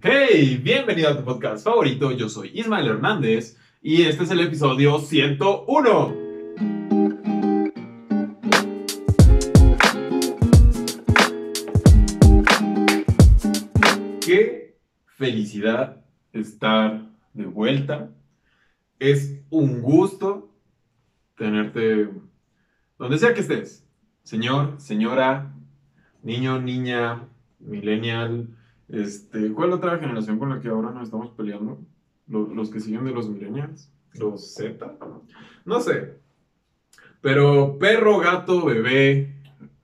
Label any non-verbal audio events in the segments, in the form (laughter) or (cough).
Hey, bienvenido a tu podcast favorito. Yo soy Ismael Hernández y este es el episodio 101. Qué felicidad estar de vuelta. Es un gusto tenerte donde sea que estés. Señor, señora, niño, niña, millennial, este, ¿cuál otra generación con la que ahora nos estamos peleando? Los, que siguen de los millennials, los Z, no sé. Pero perro, gato, bebé,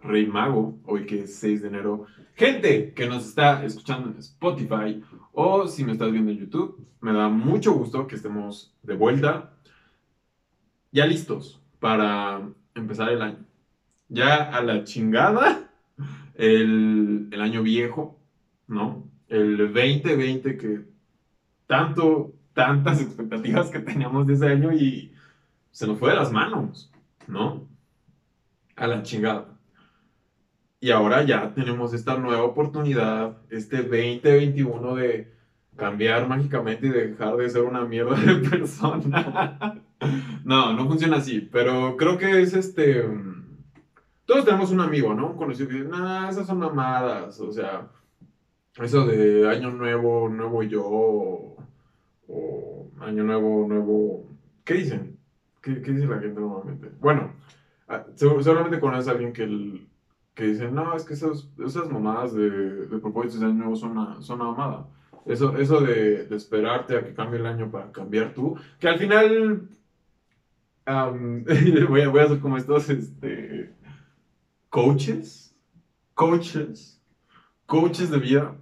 rey mago, hoy que es 6 de enero, gente que nos está escuchando en Spotify o si me estás viendo en YouTube, me da mucho gusto que estemos de vuelta, ya listos para empezar el año. Ya a la chingada el, el año viejo, ¿no? El 2020 que tanto, tantas expectativas que teníamos de ese año y se nos fue de las manos, ¿no? A la chingada. Y ahora ya tenemos esta nueva oportunidad, este 2021 de cambiar mágicamente y dejar de ser una mierda de persona. (laughs) no, no funciona así, pero creo que es este... Todos tenemos un amigo, ¿no? Un conocido que dice, nah, esas son mamadas, o sea, eso de año nuevo, nuevo yo, o, año nuevo, nuevo... ¿Qué dicen? ¿Qué, qué dice la gente normalmente? Bueno, ah, seguramente conoces a alguien que, que dice, no, es que esas, esas mamadas de, de propósitos de año nuevo son una, son una mamada. Eso, eso de, de, esperarte a que cambie el año para cambiar tú, que al final (laughs) voy, a, voy, a, hacer como estos este, coaches, coaches, coaches de vida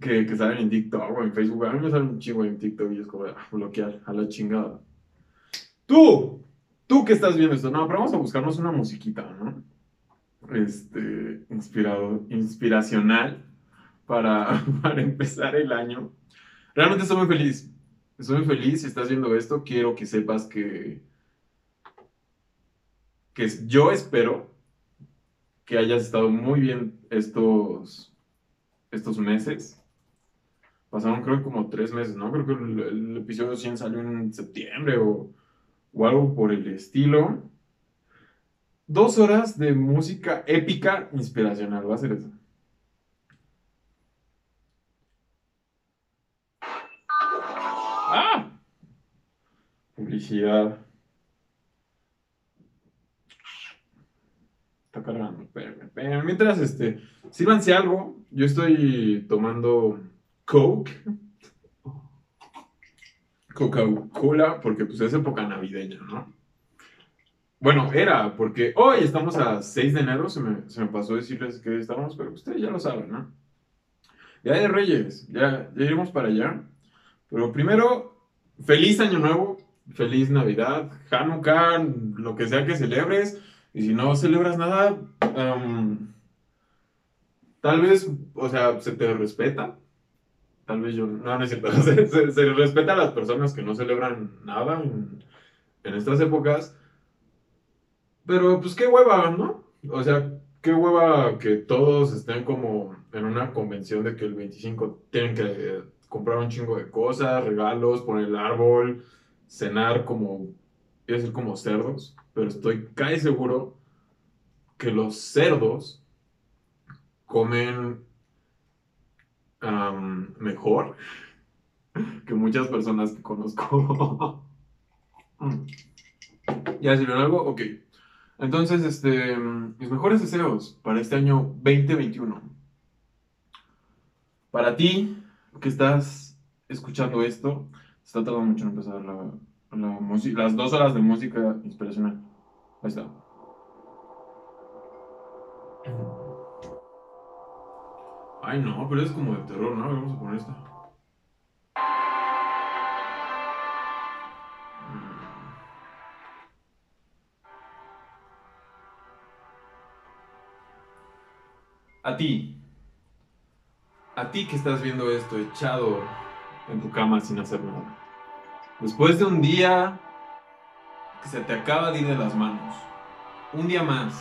que, que salen en TikTok o en Facebook. A mí me salen un chingo en TikTok y es como ah, bloquear a la chingada. Tú, tú que estás viendo esto, no, pero vamos a buscarnos una musiquita, ¿no? Este, inspirado, inspiracional para, (laughs) para empezar el año. Realmente estoy muy feliz. Estoy muy feliz. Si estás viendo esto, quiero que sepas que, que yo espero que hayas estado muy bien estos, estos meses pasaron creo como tres meses, ¿no? Creo que el, episodio 100 salió en septiembre o, o, algo por el estilo. Dos horas de música épica inspiracional, va a ser eso. ¡Ah! Publicidad. Está cargando, espérame, Mientras, este, sírvanse algo. Yo estoy tomando Coke. Coca-Cola, porque pues es época navideña, ¿no? Bueno, era, porque hoy estamos a 6 de enero, se me, se me pasó decirles que estamos, pero ustedes ya lo saben, ¿no? Ya de Reyes, ya, ya iremos para allá. Pero primero, feliz año nuevo, feliz Navidad, Hanukkah, lo que sea que celebres. Y si no celebras nada, tal vez, o sea, se te respeta, Tal vez yo, no, no es cierto. (laughs) Se, respeta a las personas que no celebran nada en, en estas épocas. Pero pues qué hueva, ¿no? O sea, qué hueva que todos estén como en una convención de que el 25 tienen que comprar un chingo de cosas, regalos, poner el árbol, cenar como, a decir como cerdos, pero estoy casi seguro que los cerdos comen mejor que muchas personas que conozco. (laughs) ¿Ya sirvió algo? Ok. Entonces, este, mis mejores deseos para este año 2021. Para ti, que estás escuchando esto, está tardando mucho en empezar la, la las dos horas de música inspiracional. Ahí está. Ay, no, pero es como de terror, ¿no? Vamos a poner esta. Mm. A ti, a ti que estás viendo esto echado en tu cama sin hacer nada. Después de un día que se te acaba de ir de las manos, un día más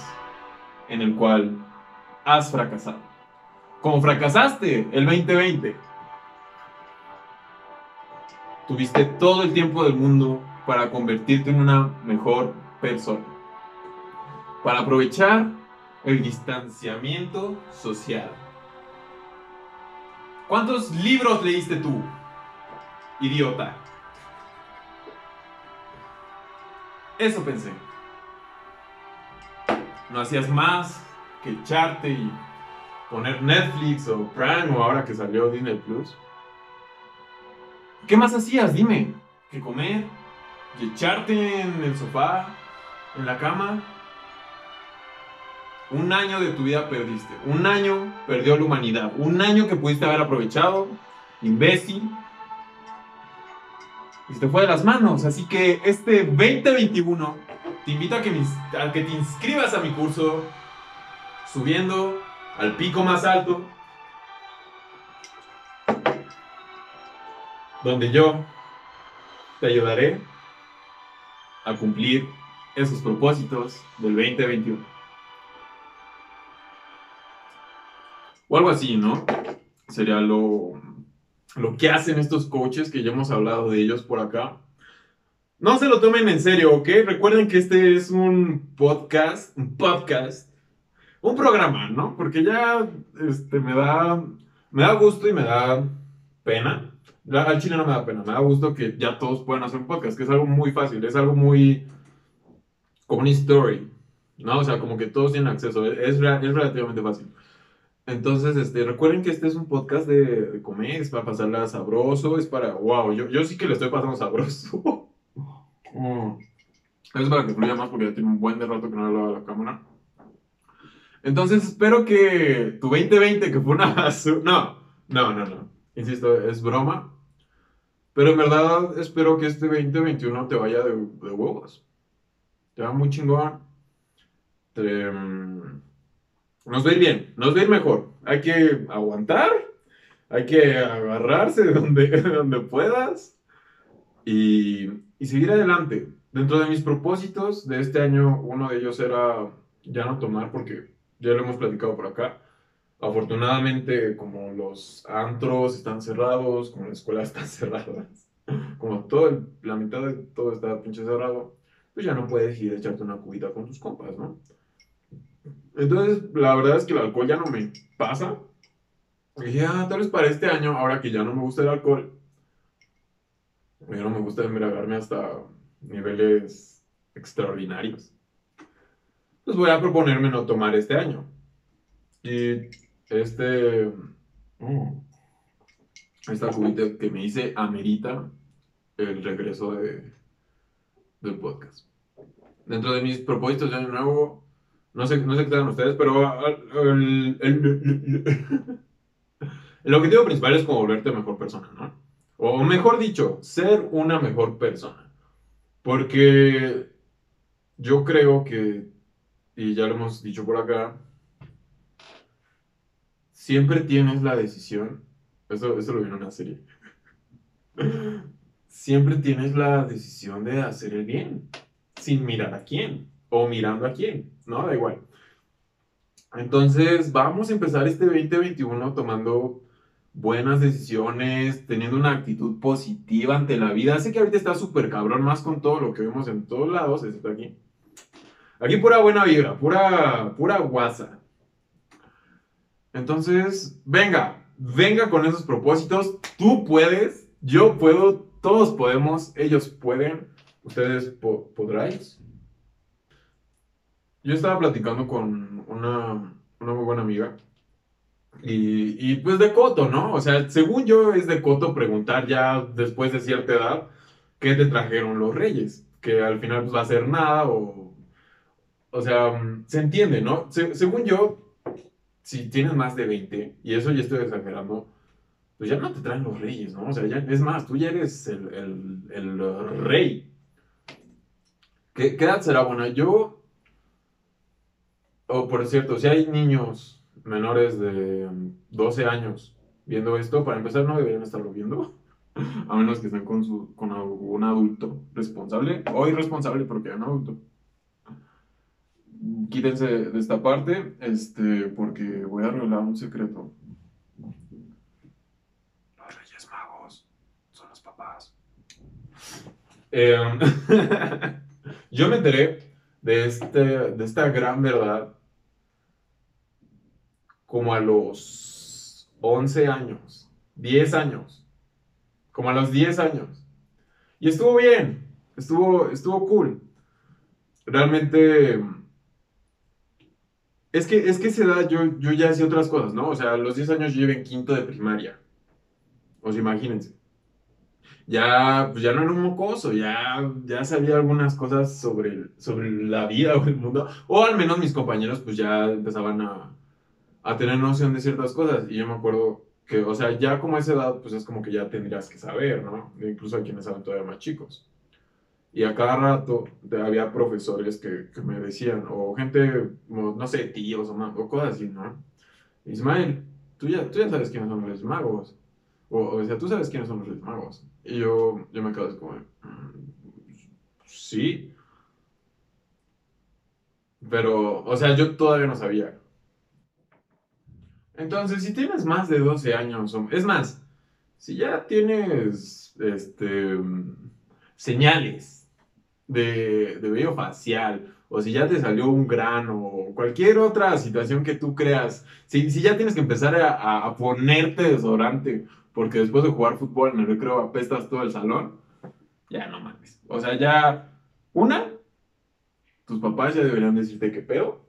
en el cual has fracasado como fracasaste el 2020. Tuviste todo el tiempo del mundo para convertirte en una mejor persona. Para aprovechar el distanciamiento social. ¿Cuántos libros leíste tú, idiota? Eso pensé. No hacías más que echarte y poner Netflix o Prime o ahora que salió Disney Plus. ¿Qué más hacías? Dime. ¿Que comer? ¿Que echarte en el sofá? ¿En la cama? Un año de tu vida perdiste. Un año perdió la humanidad. Un año que pudiste haber aprovechado. Imbécil. Y se te fue de las manos. Así que este 2021 te invito a que te inscribas a mi curso. Subiendo al pico más alto. Donde yo te ayudaré a cumplir esos propósitos del 2021. O algo así, ¿no? Sería lo, lo que hacen estos coaches que ya hemos hablado de ellos por acá. No se lo tomen en serio, ¿ok? Recuerden que este es un podcast, un podcast, un programa, ¿no? Porque ya este, me, da, me da gusto y me da pena. Al chile no me da pena, me da gusto que ya todos puedan hacer un podcast, que es algo muy fácil, es algo muy como una story, ¿no? O sea, como que todos tienen acceso, es, es relativamente fácil. Entonces, este, recuerden que este es un podcast de, de comer, es para pasarla sabroso, es para, wow, yo, yo sí que le estoy pasando sabroso. mm. (laughs) Es para que fluya más porque ya tiene un buen de rato que no le a la cámara. Entonces, espero que tu 2020, que fue una (laughs) no, no, no, no, insisto, es broma. Pero en verdad espero que este 2021 te vaya de, de huevos. Te va muy chingón. Te, mm, nos va a ir bien, nos va a ir mejor. Hay que aguantar, hay que agarrarse de donde, (laughs) donde puedas y, y seguir adelante. Dentro de mis propósitos de este año, uno de ellos era ya no tomar, porque ya lo hemos platicado por acá. Afortunadamente, como los antros están cerrados, como las escuelas (laughs) están cerradas, como todo, la mitad de todo está pinche cerrado, pues ya no puedes ir a echarte una cubita con tus compas, ¿no? Entonces, la verdad es que el alcohol ya no me pasa. Y dije, ah, tal vez para este año, ahora que ya no me gusta el alcohol, ya no me gusta embriagarme hasta niveles extraordinarios. Pues voy a proponerme no tomar este año. Y este. mm, esta cubita que me hice amerita el regreso de, del podcast. Dentro de mis propósitos de año nuevo, no sé, no sé qué tal ustedes, pero ah, el, el- el objetivo principal es como volverte mejor persona, ¿no? O mejor dicho, ser una mejor persona. Porque yo creo que, y ya lo hemos dicho por acá, siempre tienes la decisión, eso, eso lo vi en una serie, (laughs) siempre tienes la decisión de hacer el bien, sin mirar a quién, o mirando a quién, ¿no? Da igual. Entonces, vamos a empezar este 2021 tomando buenas decisiones, teniendo una actitud positiva ante la vida. Sé que ahorita está súper cabrón, más con todo lo que vemos en todos lados, excepto aquí. Aquí pura buena vibra, pura, pura guasa. Entonces, venga, venga con esos propósitos. Tú puedes, yo puedo, todos podemos, ellos pueden, ustedes po- podráis. Yo estaba platicando con una, una muy buena amiga y, y pues de coto, ¿no? O sea, según yo es de coto preguntar ya después de cierta edad qué te trajeron los reyes, que al final pues va a ser nada o... O sea, mm, se entiende, ¿no? Se- según yo, si tienes más de 20, y eso ya estoy exagerando, pues ya no te traen los reyes, ¿no? O sea, ya, es más, tú ya eres el, el, el rey. ¿Qué, qué edad será buena? Yo, o por cierto, si hay niños menores de mm, 12 años viendo esto, para empezar no deberían estarlo viendo, (laughs) a menos que estén con, su, con algún adulto responsable o irresponsable porque hay un adulto. Quítense de esta parte, este, porque voy a revelar un secreto Reyes Magos son los papás. Em, (laughs) yo me enteré de, este, de esta gran verdad como a los 11 años, 10 años, como a los 10 años. Y estuvo bien, estuvo, estuvo cool. Realmente, es que, es que esa edad yo, yo ya hacía otras cosas, ¿no? O sea, a los 10 años yo iba en quinto de primaria. O sea, imagínense. Ya, pues ya no era un mocoso, ya, ya sabía algunas cosas sobre, sobre la vida o el mundo. O al menos mis compañeros pues ya empezaban a, a tener noción de ciertas cosas. Y yo me acuerdo que, o sea, ya como a esa edad, pues es como que ya tendrías que saber, ¿no? Incluso hay quienes saben todavía más chicos. Y a cada rato había profesores que, que me decían, o gente, no sé, tíos o, o cosas así, ¿no? Ismael, tú ya, tú ya sabes quiénes son los magos. O, o sea, tú sabes quiénes son los magos. Y yo, yo me quedo así como, mm, sí. Pero, o sea, yo todavía no sabía. Entonces, si tienes más de 12 años, es más, si ya tienes este, señales de, de vello facial, o si ya te salió un grano, o cualquier otra situación que tú creas, si, si ya tienes que empezar a, a, ponerte desodorante, porque después de jugar fútbol en el recreo apestas todo el salón, ya no mames. O sea, ya, una, tus papás ya deberían decirte qué pedo,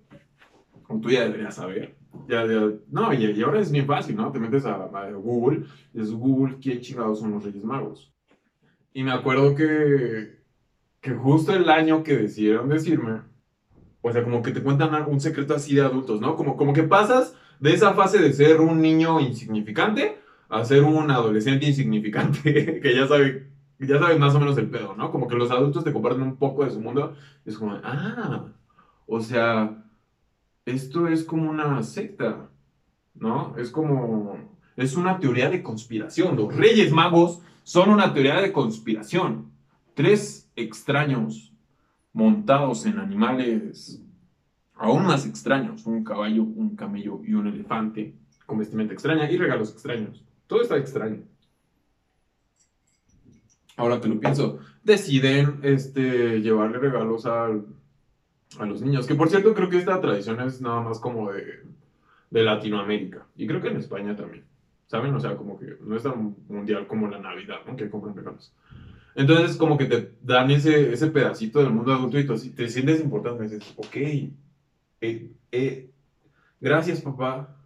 o tú ya deberías saber. Ya, ya, no, y, ahora es bien fácil, ¿no? Te metes a, Google y es Google, ¿qué chingados son los Reyes Magos? Y me acuerdo que, que justo el año que decidieron decirme, o sea, como que te cuentan un secreto así de adultos, ¿no? Como, como que pasas de esa fase de ser un niño insignificante a ser un adolescente insignificante (laughs) que ya sabe, ya sabe más o menos el pedo, ¿no? Como que los adultos te comparten un poco de su mundo. Es como, ah, o sea, esto es como una secta, ¿no? Es como, es una teoría de conspiración. Los Reyes Magos son una teoría de conspiración. Tres extraños montados en animales aún más extraños, un caballo, un camello y un elefante, con vestimenta extraña y regalos extraños. Todo está extraño. Ahora que lo pienso, deciden este, llevarle regalos al a los niños. Que por cierto, creo que esta tradición es nada más como de, de Latinoamérica. Y creo que en España también. ¿Saben? O sea, como que no es tan mundial como la Navidad, ¿no? Que compran regalos. Entonces, como que te dan ese, ese pedacito del mundo adulto y tú te sientes importante. Y dices, ok, eh, eh, gracias papá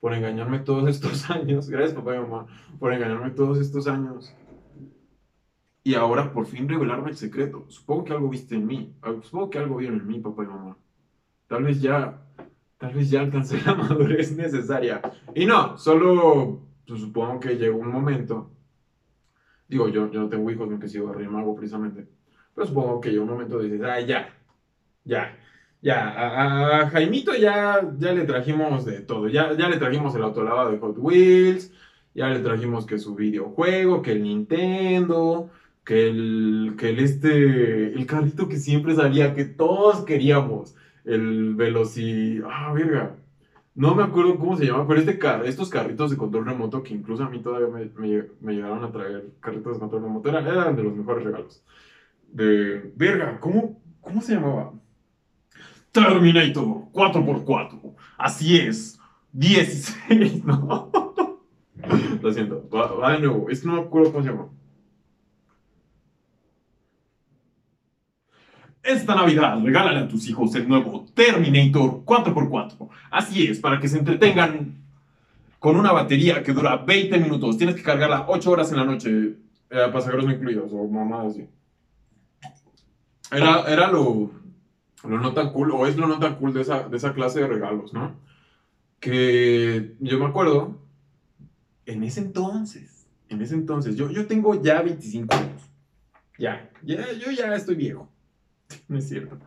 por engañarme todos estos (laughs) años. Gracias papá y mamá por engañarme todos estos años y ahora por fin revelarme el secreto. Supongo que algo viste en mí. Supongo que algo vieron en mí, papá y mamá. Tal vez ya, tal vez ya alcancé (laughs) la madurez necesaria. Y no, solo pues, supongo que llegó un momento. Digo, yo, yo no tengo hijos, no que sigo rey mago precisamente. Pero supongo que llegó un momento decir, ay, ya, ya, ya, a, Jaimito ya, ya le trajimos de todo. Ya, ya le trajimos el autolavado de Hot Wheels, ya le trajimos que su videojuego, que el Nintendo, que el, que el este, el carrito que siempre salía, que todos queríamos, el Veloci, ah, verga, no me acuerdo cómo se llama, pero este car estos carritos de control remoto, que incluso a mí todavía me, me, llegaron a traer carritos de control remoto, eran, de los mejores regalos. De, verga, ¿cómo, cómo se llamaba? Terminator 4x4, así es, 16, (laughs) ¿no? Lo siento, va, de nuevo, es no me acuerdo cómo se llama. Esta Navidad regálale a tus hijos el nuevo Terminator 4x4. Así es, para que se entretengan con una batería que dura 20 minutos. Tienes que cargarla 8 horas en la noche, eh, pasajeros no incluidos, o mamá así. Era, era lo, lo no tan cool, o es lo no tan cool de esa, de esa clase de regalos, ¿no? Que yo me acuerdo, en ese entonces, en ese entonces, yo, yo tengo ya 25 años. Ya, ya, yo ya estoy viejo. (laughs) no es cierto.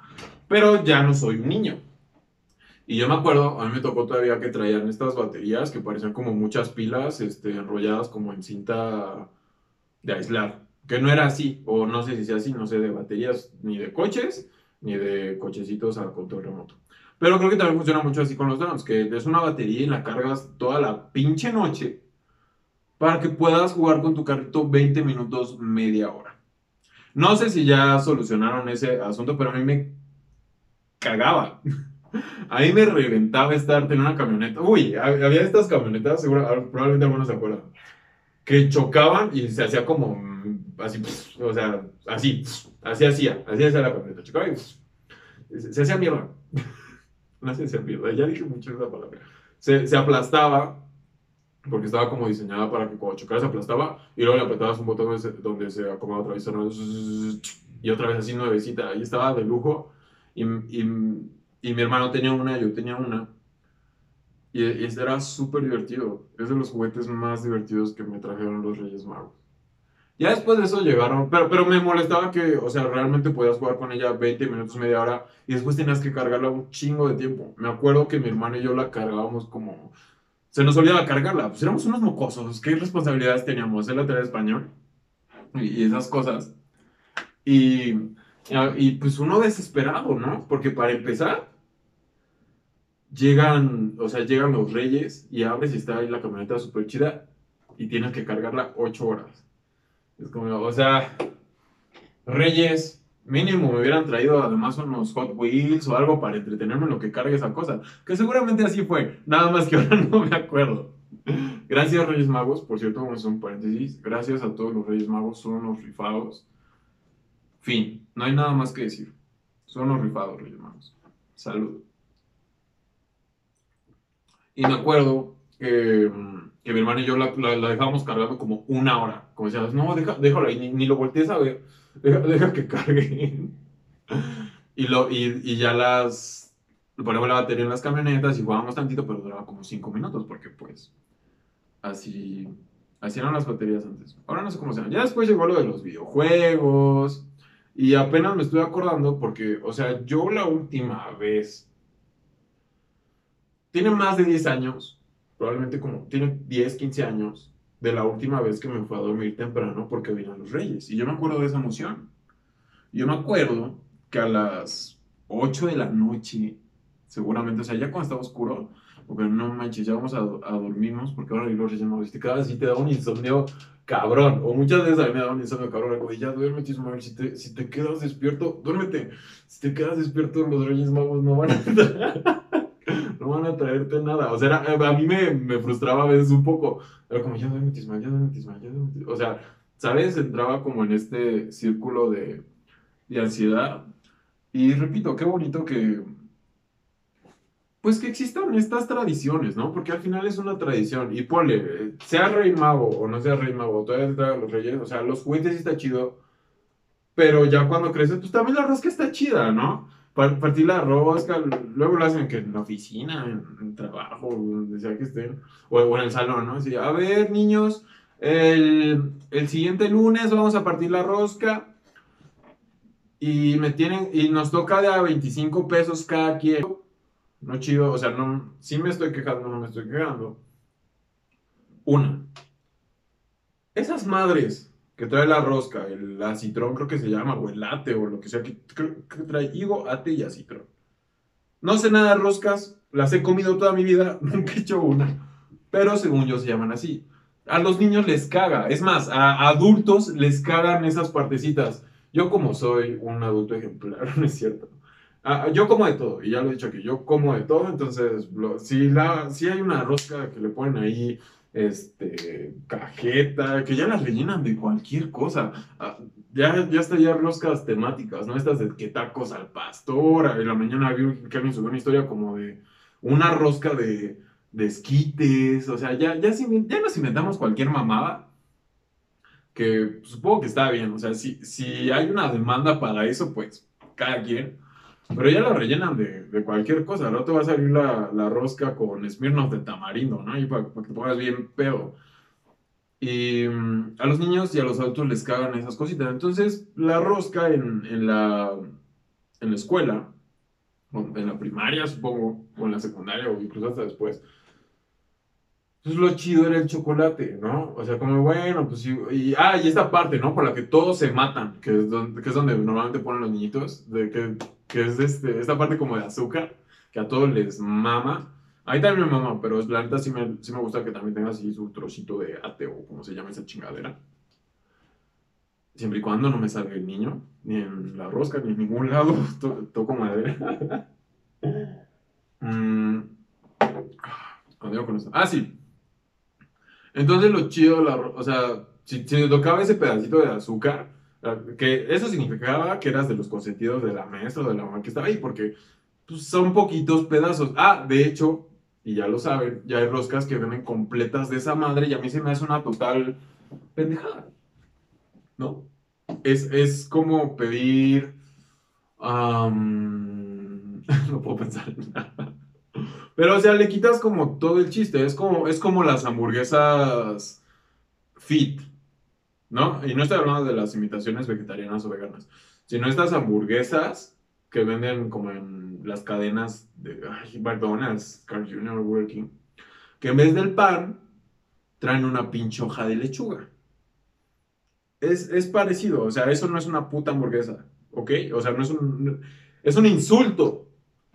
Pero ya no soy un niño. Y yo me acuerdo, a mí me tocó todavía que traían estas baterías que parecían como muchas pilas este, enrolladas como en cinta de aislar. Que no era así, o no sé si sea así, no sé, de baterías ni de coches, ni de cochecitos a control remoto. Pero creo que también funciona mucho así con los drones, que es una batería y la cargas toda la pinche noche para que puedas jugar con tu carrito 20 minutos, media hora. No sé si ya solucionaron ese asunto, pero a mí me cagaba. A mí me reventaba estar en una camioneta. Uy, había estas camionetas, seguro, probablemente algunos se acuerdan, que chocaban y se hacía como mm, así, o sea, así, así hacía, así hacía la camioneta. Chocaba y se, hacía mierda. (laughs) No se hacía mierda, ya dije mucho esa palabra. Se, se aplastaba porque estaba como diseñada para que cuando chocara se aplastaba y luego le apretabas un botón donde se, acomodaba otra vez y otra vez así nuevecita. Ahí estaba de lujo y, y, y mi hermano tenía una, yo tenía una. Y, y era súper divertido. Es de los juguetes más divertidos que me trajeron los Reyes Magos. Ya después de eso llegaron, pero, pero me molestaba que, o sea, realmente podías jugar con ella 20 minutos, media hora, y después tenías que cargarla un chingo de tiempo. Me acuerdo que mi hermano y yo la cargábamos como se nos olvidaba cargarla. Pues éramos unos mocosos. ¿Qué responsabilidades teníamos? en la tele español y, esas cosas. Y, y, pues uno desesperado, ¿no? Porque para empezar, llegan, o sea, llegan los reyes y abres y está ahí la camioneta súper chida y tienes que cargarla ocho horas. Es como, o sea, reyes, Mínimo me hubieran traído además unos Hot Wheels o algo para entretenerme en lo que cargue esa cosa. Que seguramente así fue. Nada más que (laughs) ahora no me acuerdo. Gracias Reyes Magos. Por cierto, vamos a hacer un paréntesis. Gracias a todos los Reyes Magos. Son unos rifados. Fin. No hay nada más que decir. Son unos rifados Reyes Magos. Salud. Y me acuerdo que, que mi hermano y yo la, la, dejábamos cargando como una hora. Como decías, no, déjalo ahí, ni, ni lo voltees a ver deja, que cargue. y, lo, y, y, ya las, ponemos la batería en las camionetas y jugábamos tantito, pero duraba como 5 minutos, porque pues así, así eran las baterías antes. Ahora no sé cómo se. Ya después llegó lo de los videojuegos. Y apenas me estoy acordando porque, o sea, yo la última vez, tiene más de 10 años, probablemente como, tiene 10, 15 años, de la última vez que me fue a dormir temprano porque vinieron los reyes. Y yo me acuerdo de esa emoción. Yo me acuerdo que a las 8 de la noche, seguramente, o sea, ya cuando estaba oscuro, porque no manches, ya vamos a, a dormirnos porque ahora los reyes no te quedas y te da un insomnio cabrón. O muchas veces a mí me da un insomnio cabrón. Como, ya duérmete, Ismael. Si te, si te quedas despierto, duérmete. Si te quedas despierto, los reyes magos no van a (laughs) no van a traerte nada. O sea, a mí me, me, frustraba a veces un poco. Era como, ya duerme Tismael, ya duerme Tismael, ya duerme O sea, ¿sabes? Entraba como en este círculo de, de ansiedad. Y repito, qué bonito que, pues que existan estas tradiciones, ¿no? Porque al final es una tradición. Y ponle, sea rey mago o no sea rey mago, todavía te traigan los reyes, o sea, los juguetes sí está chido, pero ya cuando creces, pues también la rosca está chida, ¿no? Partir la rosca, luego lo hacen que en la oficina, en, el trabajo, donde sea que estén, o, en el salón, ¿no? Así, a ver, niños, el, el, siguiente lunes vamos a partir la rosca y me tienen, y nos toca de a 25 pesos cada quien. No chido, o sea, no, sí me estoy quejando, no me estoy quejando. Una. Esas madres que trae la rosca, el acitrón creo que se llama, o el late, o lo que sea, que, trae higo, ate y acitrón. No sé nada de roscas, las he comido toda mi vida, (laughs) nunca he hecho una, pero según yo se llaman así. A los niños les caga, es más, a adultos les cagan esas partecitas. Yo como soy un adulto ejemplar, (laughs) no es cierto. yo como de todo, y ya lo he dicho aquí, yo como de todo, entonces si, si hay una rosca que le ponen ahí este, cajeta, que ya las rellenan de cualquier cosa. Ah, ya, ya está ya roscas temáticas, ¿no? Estas de que tacos al pastor. En la mañana vi que alguien subió una historia como de una rosca de, de esquites. O sea, ya, ya, ya nos inventamos cualquier mamada. Que supongo que está bien. O sea, si, si hay una demanda para eso, pues cada quien. Pero ya la rellenan de, de cualquier cosa. no te va a salir la, la rosca con Smirnoff de tamarindo, ¿no? Y para, que te pongas bien pedo. Y mm, a los niños y a los adultos les cagan esas cositas. Entonces, la rosca en, en, la, en la escuela, en la primaria, supongo, o en la secundaria, o incluso hasta después, entonces lo chido era el chocolate, ¿no? O sea, como bueno, pues sí. Y, ah, y esta parte, ¿no? Por la que todos se matan, que es donde, que es donde normalmente ponen los niñitos, de que, que es este, esta parte como de azúcar, que a todos les mama. Ahí también mi mamá, pero la neta sí me, sí me gusta que también tenga así su trocito de ateo, como se llama esa chingadera. Siempre y cuando no me salga el niño, ni en la rosca, ni en ningún lado, (laughs) to toco madera. (laughs) mm. Ah, sí. Entonces lo chido, la, o sea, si, si tocaba ese pedacito de azúcar, que eso significaba que eras de los consentidos de la maestra o de la mamá que estaba ahí, porque pues, son poquitos pedazos. Ah, de hecho, y ya lo saben, ya hay roscas que vienen completas de esa madre y a mí se me hace una total pendejada. ¿No? Es, es como pedir... (laughs) no puedo pensar en nada. Pero, o sea, le quitas como todo el chiste. Es como, es como las hamburguesas fit, ¿no? Y no estoy hablando de las imitaciones vegetarianas o veganas, sino estas hamburguesas que venden como en las cadenas de McDonald's, Carl Jr., Working, que en vez del pan traen una pinche hoja de lechuga. Es, es, parecido, o sea, eso no es una puta hamburguesa, ¿ok? O sea, no es un... Es un insulto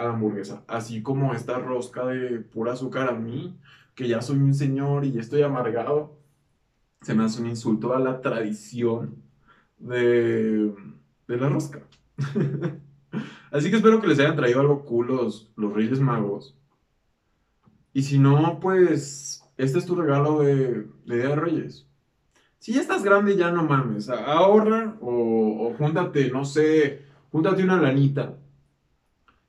a la hamburguesa, así como esta rosca de pura azúcar a mí, que ya soy un señor y estoy amargado, se me hace un insulto a la tradición de, de la rosca. (laughs) Así que espero que les hayan traído algo cool los, Reyes Magos. Y si no, pues este es tu regalo de, de Día de Reyes. Si ya estás grande, ya no mames. Ahorra o, o júntate, no sé, júntate una lanita.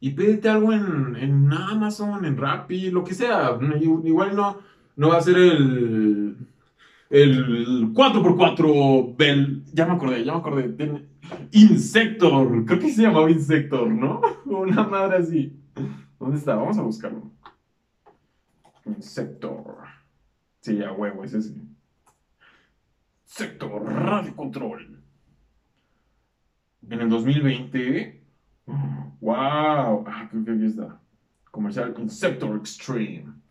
Y pídete algo en, en Amazon, en Rappi, lo que sea. Igual no, no va a ser el el 4x4 Bell, ya me acordé, ya me acordé, Insector, creo que se llamaba Insector, ¿no? (laughs) Una madre así. ¿Dónde está? Vamos a buscarlo. Insector. Sí, ya huevo, es ese. Sector Radio Control. En el 2020. ¡Wow! Ah, creo que aquí está. Comercial Insector Extreme.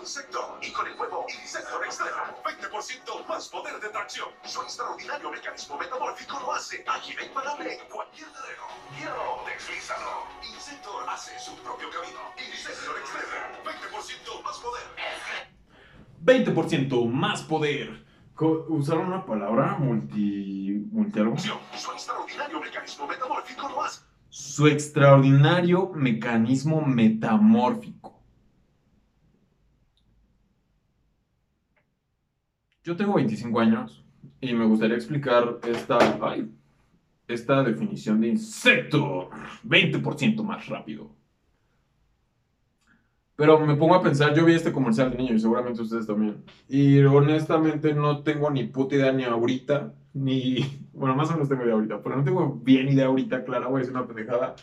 Insector y con el nuevo Insector Extreme, 20% más poder de tracción. Su extraordinario mecanismo metamórfico lo hace ágil e imparable en cualquier terreno. Quiero, deslízalo. Insector hace su propio camino. Insector Extreme, 20% más poder. 20% más poder. Usaron una palabra multi. multialgo. Su extraordinario mecanismo metamórfico lo hace. Su extraordinario mecanismo metamórfico. Yo tengo 25 años y me gustaría explicar esta, esta definición de insecto 20% más rápido. Pero me pongo a pensar, yo vi este comercial de niño y seguramente ustedes también. Y honestamente no tengo ni puta idea ni ahorita, ni... Bueno, más o menos tengo idea ahorita, pero no tengo bien idea ahorita, clara, a decir una pendejada.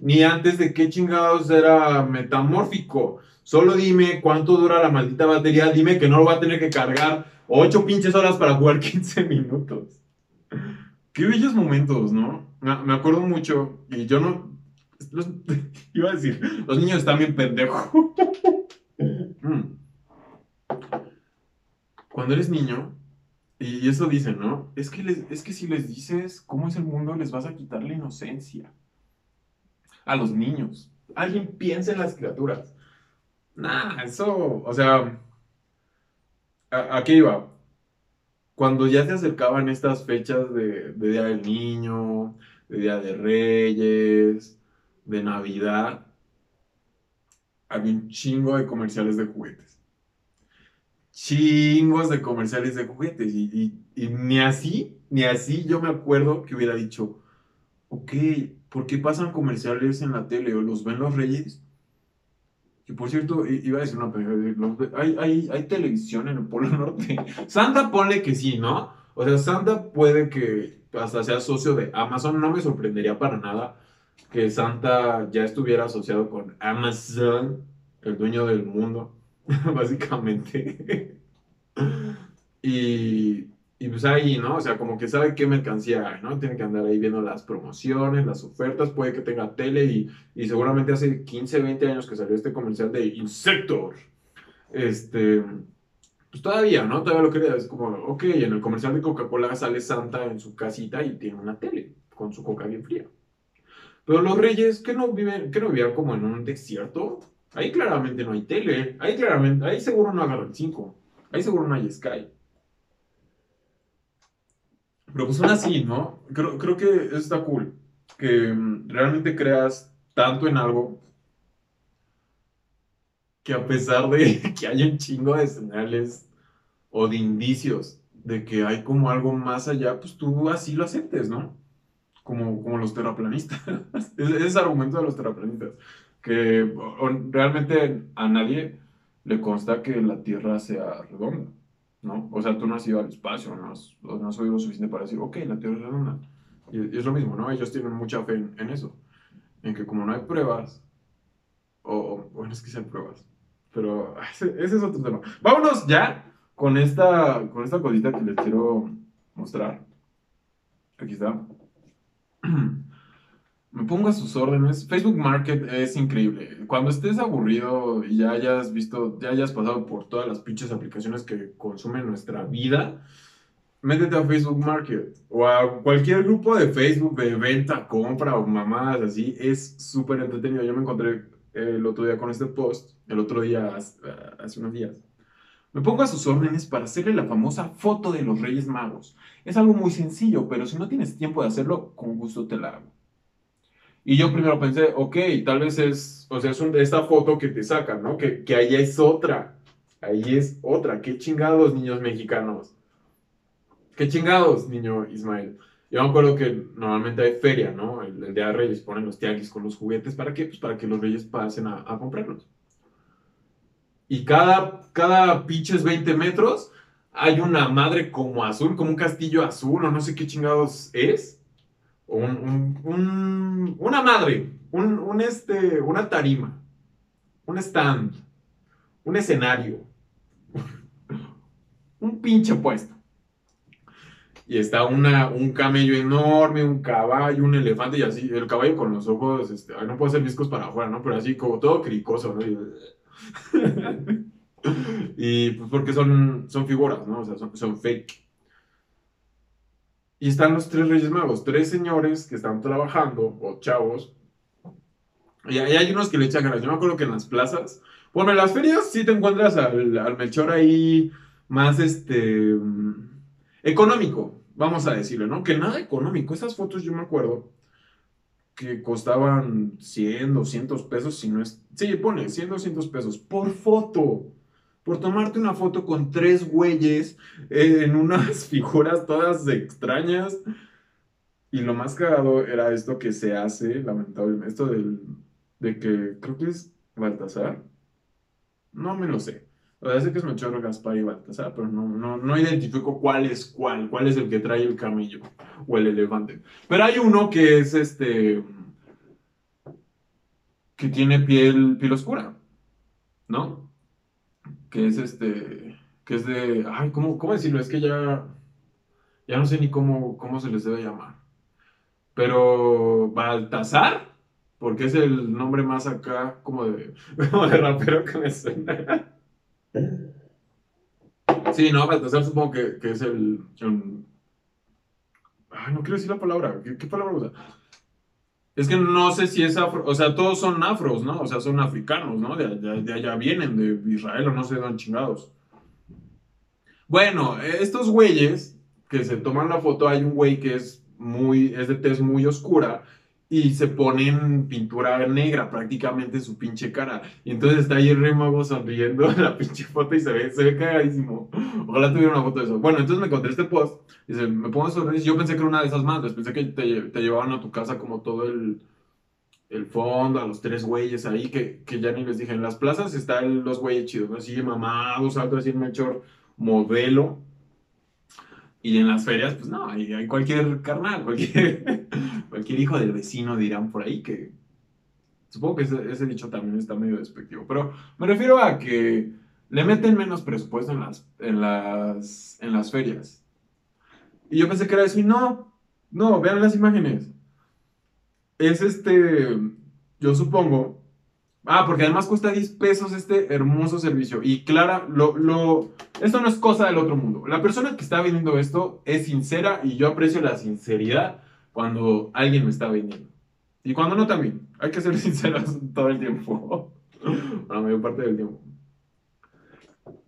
Ni antes de qué chingados era metamórfico. Solo dime cuánto dura la maldita batería, dime que no lo va a tener que cargar 8 pinches horas para jugar (laughs) 15 minutos. Qué bellos momentos, ¿no? Me acuerdo mucho, y yo no. (laughs) iba a decir, los niños están bien pendejos. (laughs) Mm. Cuando eres niño, y eso dicen, ¿no? Es que, es que si les dices cómo es el mundo, les vas a quitar la inocencia. A los niños. Alguien piensa en las criaturas. Nah, eso, o sea, ¿A, qué iba? Cuando ya se acercaban estas fechas de, Día del Niño, de Día de Reyes, de Navidad, había un chingo de comerciales de juguetes. Chingos de comerciales de juguetes. Y, y, ni así, ni así yo me acuerdo que hubiera dicho, ok, ¿por qué pasan comerciales en la tele o los ven los reyes? Que por cierto, iba a decir una. Hay, hay, hay televisión en el Polo Norte. (laughs) Santa pone que sí, ¿no? O sea, Santa puede que hasta sea socio de Amazon. No me sorprendería para nada que Santa ya estuviera asociado con Amazon, el dueño del mundo, (laughs) básicamente. y y pues ahí, ¿no? O sea, como que sabe qué mercancía hay, ¿no? Tiene que andar ahí viendo las promociones, las ofertas, puede que tenga tele y, y seguramente hace 15, 20 años que salió este comercial de Insector. Este, pues todavía, ¿no? Todavía lo quería, es como, ok, en el comercial de Coca-Cola sale Santa en su casita y tiene una tele con su coca bien fría. Pero los reyes, que no viven, que no vivían como en un desierto? Ahí claramente no hay tele. Ahí claramente, ahí seguro no agarran 5. Ahí seguro no hay Sky. Pero pues aún así, ¿no? Creo, creo que eso está cool. Que mm, realmente creas tanto en algo que a pesar de (laughs) que hay un chingo de señales o de indicios de que hay como algo más allá, pues tú así lo aceptes, ¿no? Como, como los terraplanistas. (laughs) Ese es argumento de los terraplanistas. Que realmente a nadie le consta que la Tierra sea redonda, ¿no? O sea, tú no has ido al espacio, no has, no has oído lo suficiente para decir, ok, la Tierra es redonda. Y, es lo mismo, ¿no? Ellos tienen mucha fe en, eso. En que como no hay pruebas, o, bueno, es que sean pruebas, pero (laughs) ese, ese, es otro tema. Vámonos ya con esta, con esta cosita que les quiero mostrar. Aquí está. Me pongo a sus órdenes. Facebook Market es increíble. Cuando estés aburrido y ya hayas visto, ya hayas pasado por todas las pinches aplicaciones que consumen nuestra vida, métete a Facebook Market o a cualquier grupo de Facebook de venta, compra o mamadas así. Es súper entretenido. Yo me encontré el otro día con este post, el otro día, hace unos días. Me pongo a sus órdenes para hacerle la famosa foto de los Reyes Magos. Es algo muy sencillo, pero si no tienes tiempo de hacerlo, con gusto te la hago. Y yo primero pensé, ok, tal vez es, o sea, es esta foto que te sacan, ¿no? Que, que ahí es otra. Ahí es otra. Qué chingados, niños mexicanos. Qué chingados, niño Ismael. Yo me acuerdo que normalmente hay feria, ¿no? El, día de Reyes ponen los tianguis con los juguetes. ¿Para qué? Pues para que los Reyes pasen a, comprarlos. Y cada, cada pinches 20 metros hay una madre como azul, como un castillo azul, o no sé qué chingados es. Un, un, una madre, un, este, una tarima, un stand, un escenario, (laughs) un pinche puesto y está una, un camello enorme, un caballo, un elefante y así, el caballo con los ojos, este, no puedo hacer discos para afuera, ¿no? Pero así como todo cricoso, ¿no? (laughs) pues porque son, son figuras, ¿no? O sea, son, son fake. Y están los tres Reyes Magos, tres señores que están trabajando, o chavos. Y, hay unos que le echan ganas. Yo me acuerdo que en las plazas, bueno, en las ferias sí te encuentras al, al Melchor ahí más, este Económico, vamos a decirlo, ¿no? Que nada económico. Esas fotos yo me acuerdo que costaban 100, 200 pesos, si no es... Sí, pone 100, 200 pesos por foto. Por tomarte una foto con tres güeyes en unas (laughs) figuras todas extrañas. Y lo más cagado era esto que se hace, lamentablemente, esto del, de que creo que es Baltasar. No me lo sé. Parece que es Melchor, Gaspar y Baltasar, pero no, no, no identifico cuál es cuál, cuál es el que trae el camello o el elefante. Pero hay uno que es este. que tiene piel, piel oscura, ¿no? Que es este. que es de. Ay, ¿cómo, cómo decirlo? Es que ya. ya no sé ni cómo, cómo se les debe llamar. Pero. Baltasar, porque es el nombre más acá, como de, (laughs) como de rapero que me suena. Sí, no, Baltasar supongo que, que es el, Ay, no quiero decir la palabra. ¿Qué, palabra usa? Es que no sé si es afro, o sea, todos son afros, ¿no? O sea, son africanos, ¿no? De, de, allá vienen, de Israel o no sé dónde chingados. Bueno, estos güeyes que se toman la foto, hay un güey que es muy, es de tez muy oscura y se ponen pintura negra prácticamente su pinche cara. Y entonces está ahí el rey mago sonriendo en la pinche foto y se ve, se ve cagadísimo. Ojalá tuviera una foto de eso. Bueno, entonces me encontré este post. Dice, me pongo a sonreír. Yo pensé que era una de esas madres. Pensé que te, te llevaban a tu casa como todo el, el fondo, a los tres güeyes ahí, que, que ya ni les dije. En las plazas están los güeyes chidos, ¿no? Así mamados, algo así, mejor modelo. Y en las ferias, pues no, hay, hay cualquier carnal, cualquier, cualquier hijo del vecino dirán por ahí que... Supongo que ese, dicho también está medio despectivo, pero me refiero a que le meten menos presupuesto en las, en las, en las ferias. Y yo pensé que era y no, no, vean las imágenes. Es este, yo supongo, Ah, porque además cuesta 10 pesos este hermoso servicio. Y Clara, lo, lo, esto no es cosa del otro mundo. La persona que está vendiendo esto es sincera y yo aprecio la sinceridad cuando alguien me está vendiendo. Y cuando no también. Hay que ser (laughs) sinceros todo el tiempo. (laughs) la mayor parte del tiempo.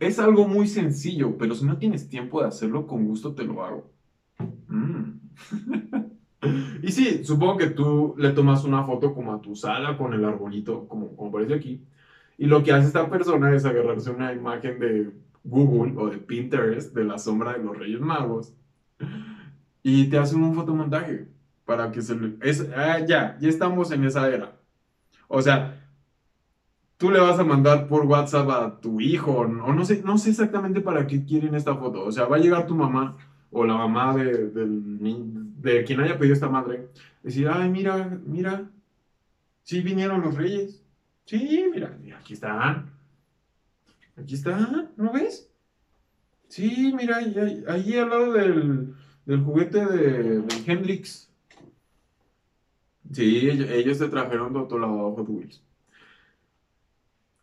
Es algo muy sencillo, pero si no tienes tiempo de hacerlo, con gusto te lo hago. Mm. (laughs) y sí, supongo que tú le tomas una foto como a tu sala con el arbolito, como, como aparece aquí. Y lo que hace esta persona es agarrarse una imagen de Google o de Pinterest de la sombra de los Reyes Magos y te hacen un fotomontaje para que se le... Es, ah, ya, ya estamos en esa era. O sea, tú le vas a mandar por WhatsApp a tu hijo, o no sé, no sé exactamente para qué quieren esta foto. O sea, va a llegar tu mamá o la mamá de, de quien haya pedido esta madre, decir, ay, mira, mira, sí vinieron los reyes. Sí, mira, aquí están. Aquí están, ¿no ves? Sí, mira, ahí, ahí al lado del, del juguete de, de Hendrix. Sí, ellos, te trajeron de otro lado Hot Wheels.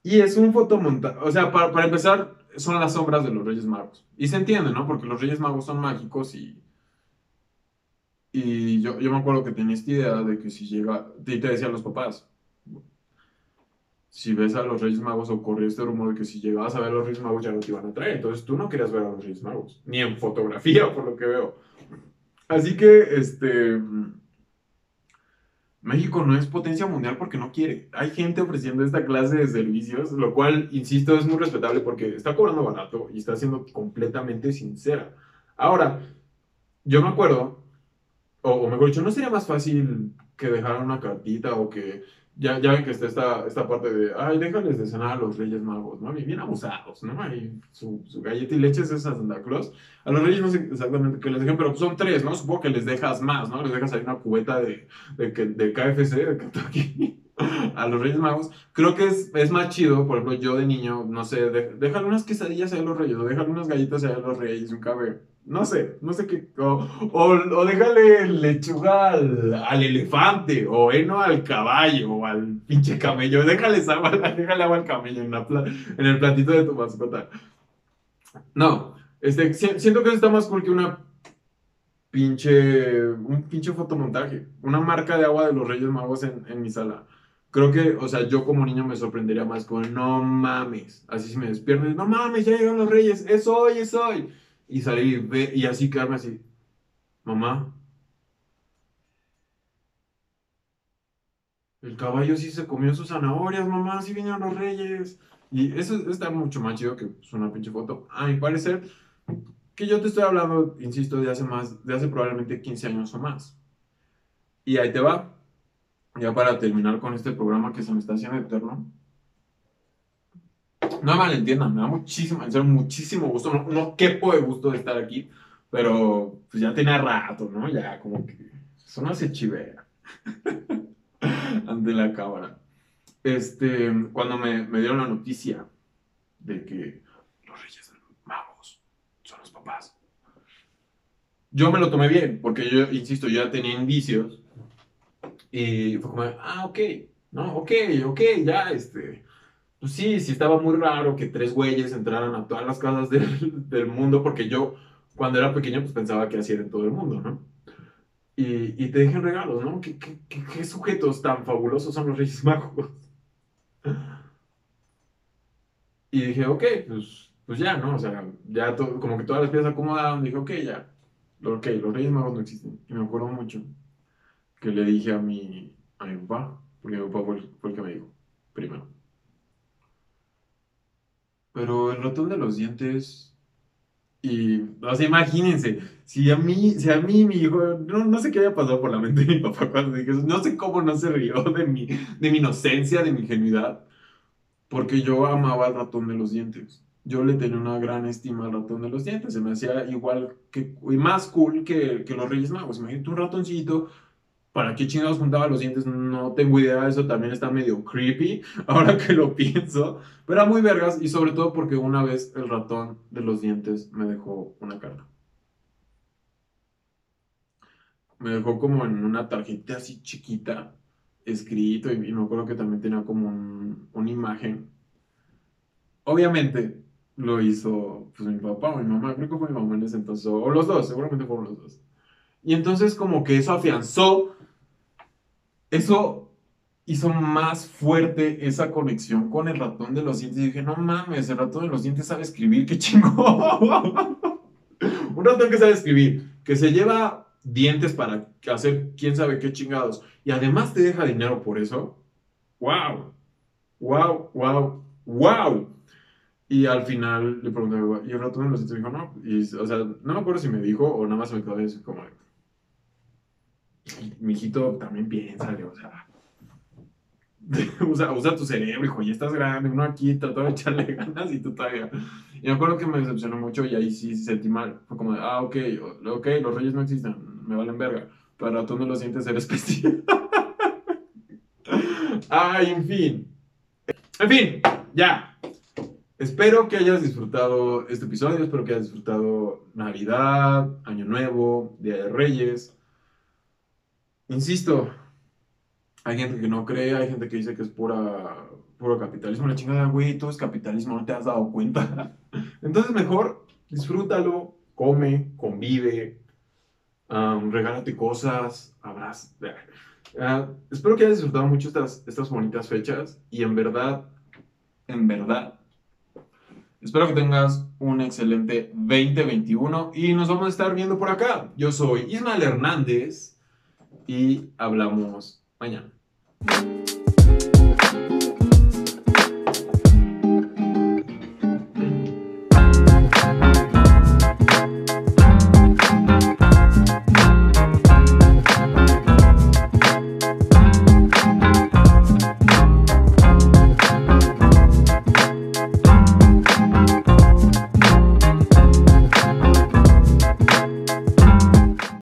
Y es un fotomontaje, o sea, para, empezar, son las sombras de los Reyes Magos. Y se entiende, ¿no? Porque los Reyes Magos son mágicos y... Y yo, yo me acuerdo que tenía esta idea de que si llega, y te decían los papás, si ves a los Reyes Magos o corrió este rumor de que si llegabas a ver a los Reyes Magos ya no te iban a traer. Entonces tú no querías ver a los Reyes Magos, ni en fotografía, por lo que veo. Así que, este... México no es potencia mundial porque no quiere. Hay gente ofreciendo esta clase de servicios, lo cual, insisto, es muy respetable porque está cobrando barato y está siendo completamente sincera. Ahora, yo me acuerdo, o, o mejor dicho, ¿no sería más fácil que dejaran una cartita o que ya, ya ven que está esta, esta parte de, ay, déjales de cenar a los Reyes Magos, ¿no? Bien abusados, ¿no? Ahí su, su galleta y leches es a Santa Claus. A los Reyes no sé exactamente qué les dejen, pero son tres, ¿no? Supongo que les dejas más, ¿no? Les dejas ahí una cubeta de, de, de KFC, de Kentucky, (laughs) a los Reyes Magos. Creo que es, es más chido, por ejemplo, yo de niño, no sé, déjale unas quesadillas a los Reyes, o déjale unas galletas a los Reyes, un café no sé, no sé qué. O, o, déjale lechuga al, al, elefante, o heno al caballo, o al pinche camello. Déjale agua, (laughs) déjale agua al camello en, la, en el platito de tu mascota. No, este, siento que eso está más cool que una pinche. Un pinche fotomontaje. Una marca de agua de los Reyes Magos en, en mi sala. Creo que, o sea, yo como niño me sorprendería más con no mames. Así si me despierto, no mames, ya llegaron los Reyes, es hoy, es hoy y salir y así quedarme así, mamá. El caballo sí se comió sus zanahorias, mamá, sí vinieron los reyes. Y eso está mucho más chido que pues, una pinche foto. A mi parecer, que yo te estoy hablando, insisto, de hace más, de hace probablemente 15 años o más. Y ahí te va. Ya para terminar con este programa que se me está haciendo eterno. No me malentiendan, me da muchísimo, en serio, muchísimo gusto. No, no quepo de gusto de estar aquí, pero pues ya tenía rato, ¿no? Ya como que eso no se chivea (laughs) ante la cámara. Este, cuando me, me dieron la noticia de que los Reyes Magos son los papás, yo me lo tomé bien, porque yo, insisto, ya tenía indicios. Y fue como, ah, ok, no, ok, ok, ya, este, pues sí, sí estaba muy raro que tres güeyes entraran a todas las casas del, (laughs) del mundo, porque yo cuando era pequeño pues pensaba que así era en todo el mundo, ¿no? Y, y te dejen regalos, ¿no? ¿Qué, qué, qué, sujetos tan fabulosos son los Reyes Magos? (laughs) Y dije, ok, pues, pues ya, ¿no? O sea, ya como que todas las piezas acomodaron, dije, ok, ya. Ok, los Reyes Magos no existen. Y me acuerdo mucho que le dije a mi, a mi papá, porque mi papá fue fue el que me dijo, primero. Pero el ratón de los dientes. Y, o sea, imagínense, si a mí, si a mí mi hijo, no, no sé qué había pasado por la mente de mi papá cuando dije eso, no sé cómo no se rió de mi, de mi inocencia, de mi ingenuidad, porque yo amaba al ratón de los dientes. Yo le tenía una gran estima al ratón de los dientes, se me hacía igual que, y más cool que, que los Reyes Magos. Imagínate un ratoncito ¿Para qué chingados juntaba los dientes? No tengo idea, eso también está medio creepy, (laughs) ahora que lo pienso. Pero era muy vergas y sobre todo porque una vez el ratón de los dientes me dejó una carta. Me dejó como en una tarjeta así chiquita, escrito, y, me acuerdo que también tenía como una imagen. Obviamente lo hizo pues, mi papá o mi mamá, creo que fue mi mamá en ese entonces, o los dos, seguramente fueron los dos. Y entonces como que eso afianzó eso hizo más fuerte esa conexión con el ratón de los dientes. Y dije, no mames, el ratón de los dientes sabe escribir, qué chingón. (laughs) Un ratón que sabe escribir, que se lleva dientes para hacer quién sabe qué chingados. Y además te deja dinero por eso. ¡Wow! ¡Wow! ¡Wow! ¡Wow! Y al final le pregunté, ¿y el ratón de los dientes? Y dijo, no. O sea, no me acuerdo si me dijo o nada más me quedó así como, mi hijito también piensa, o sea, (laughs) usa, usa, tu cerebro, hijo, ya estás grande, uno aquí trató de echarle (laughs) ganas y tú todavía. Y me acuerdo que me decepcionó mucho y ahí sí sentí mal. Fue como de, ah, ok, ok, los reyes no existen, me valen verga. Pero tú no lo sientes ser especial. (laughs) Ay, en fin. En fin, ya. Espero que hayas disfrutado este episodio, espero que hayas disfrutado Navidad, Año Nuevo, Día de Reyes. Insisto, hay gente que no cree, hay gente que dice que es pura, puro capitalismo. La chingada, güey, todo es capitalismo, no te has dado cuenta. (laughs) Entonces, mejor disfrútalo, come, convive, regálate cosas, abraza. Ah, espero que hayas disfrutado mucho estas, estas bonitas fechas y en verdad, en verdad, espero que tengas un excelente 2021 y nos vamos a estar viendo por acá. Yo soy Ismael Hernández y hablamos mañana.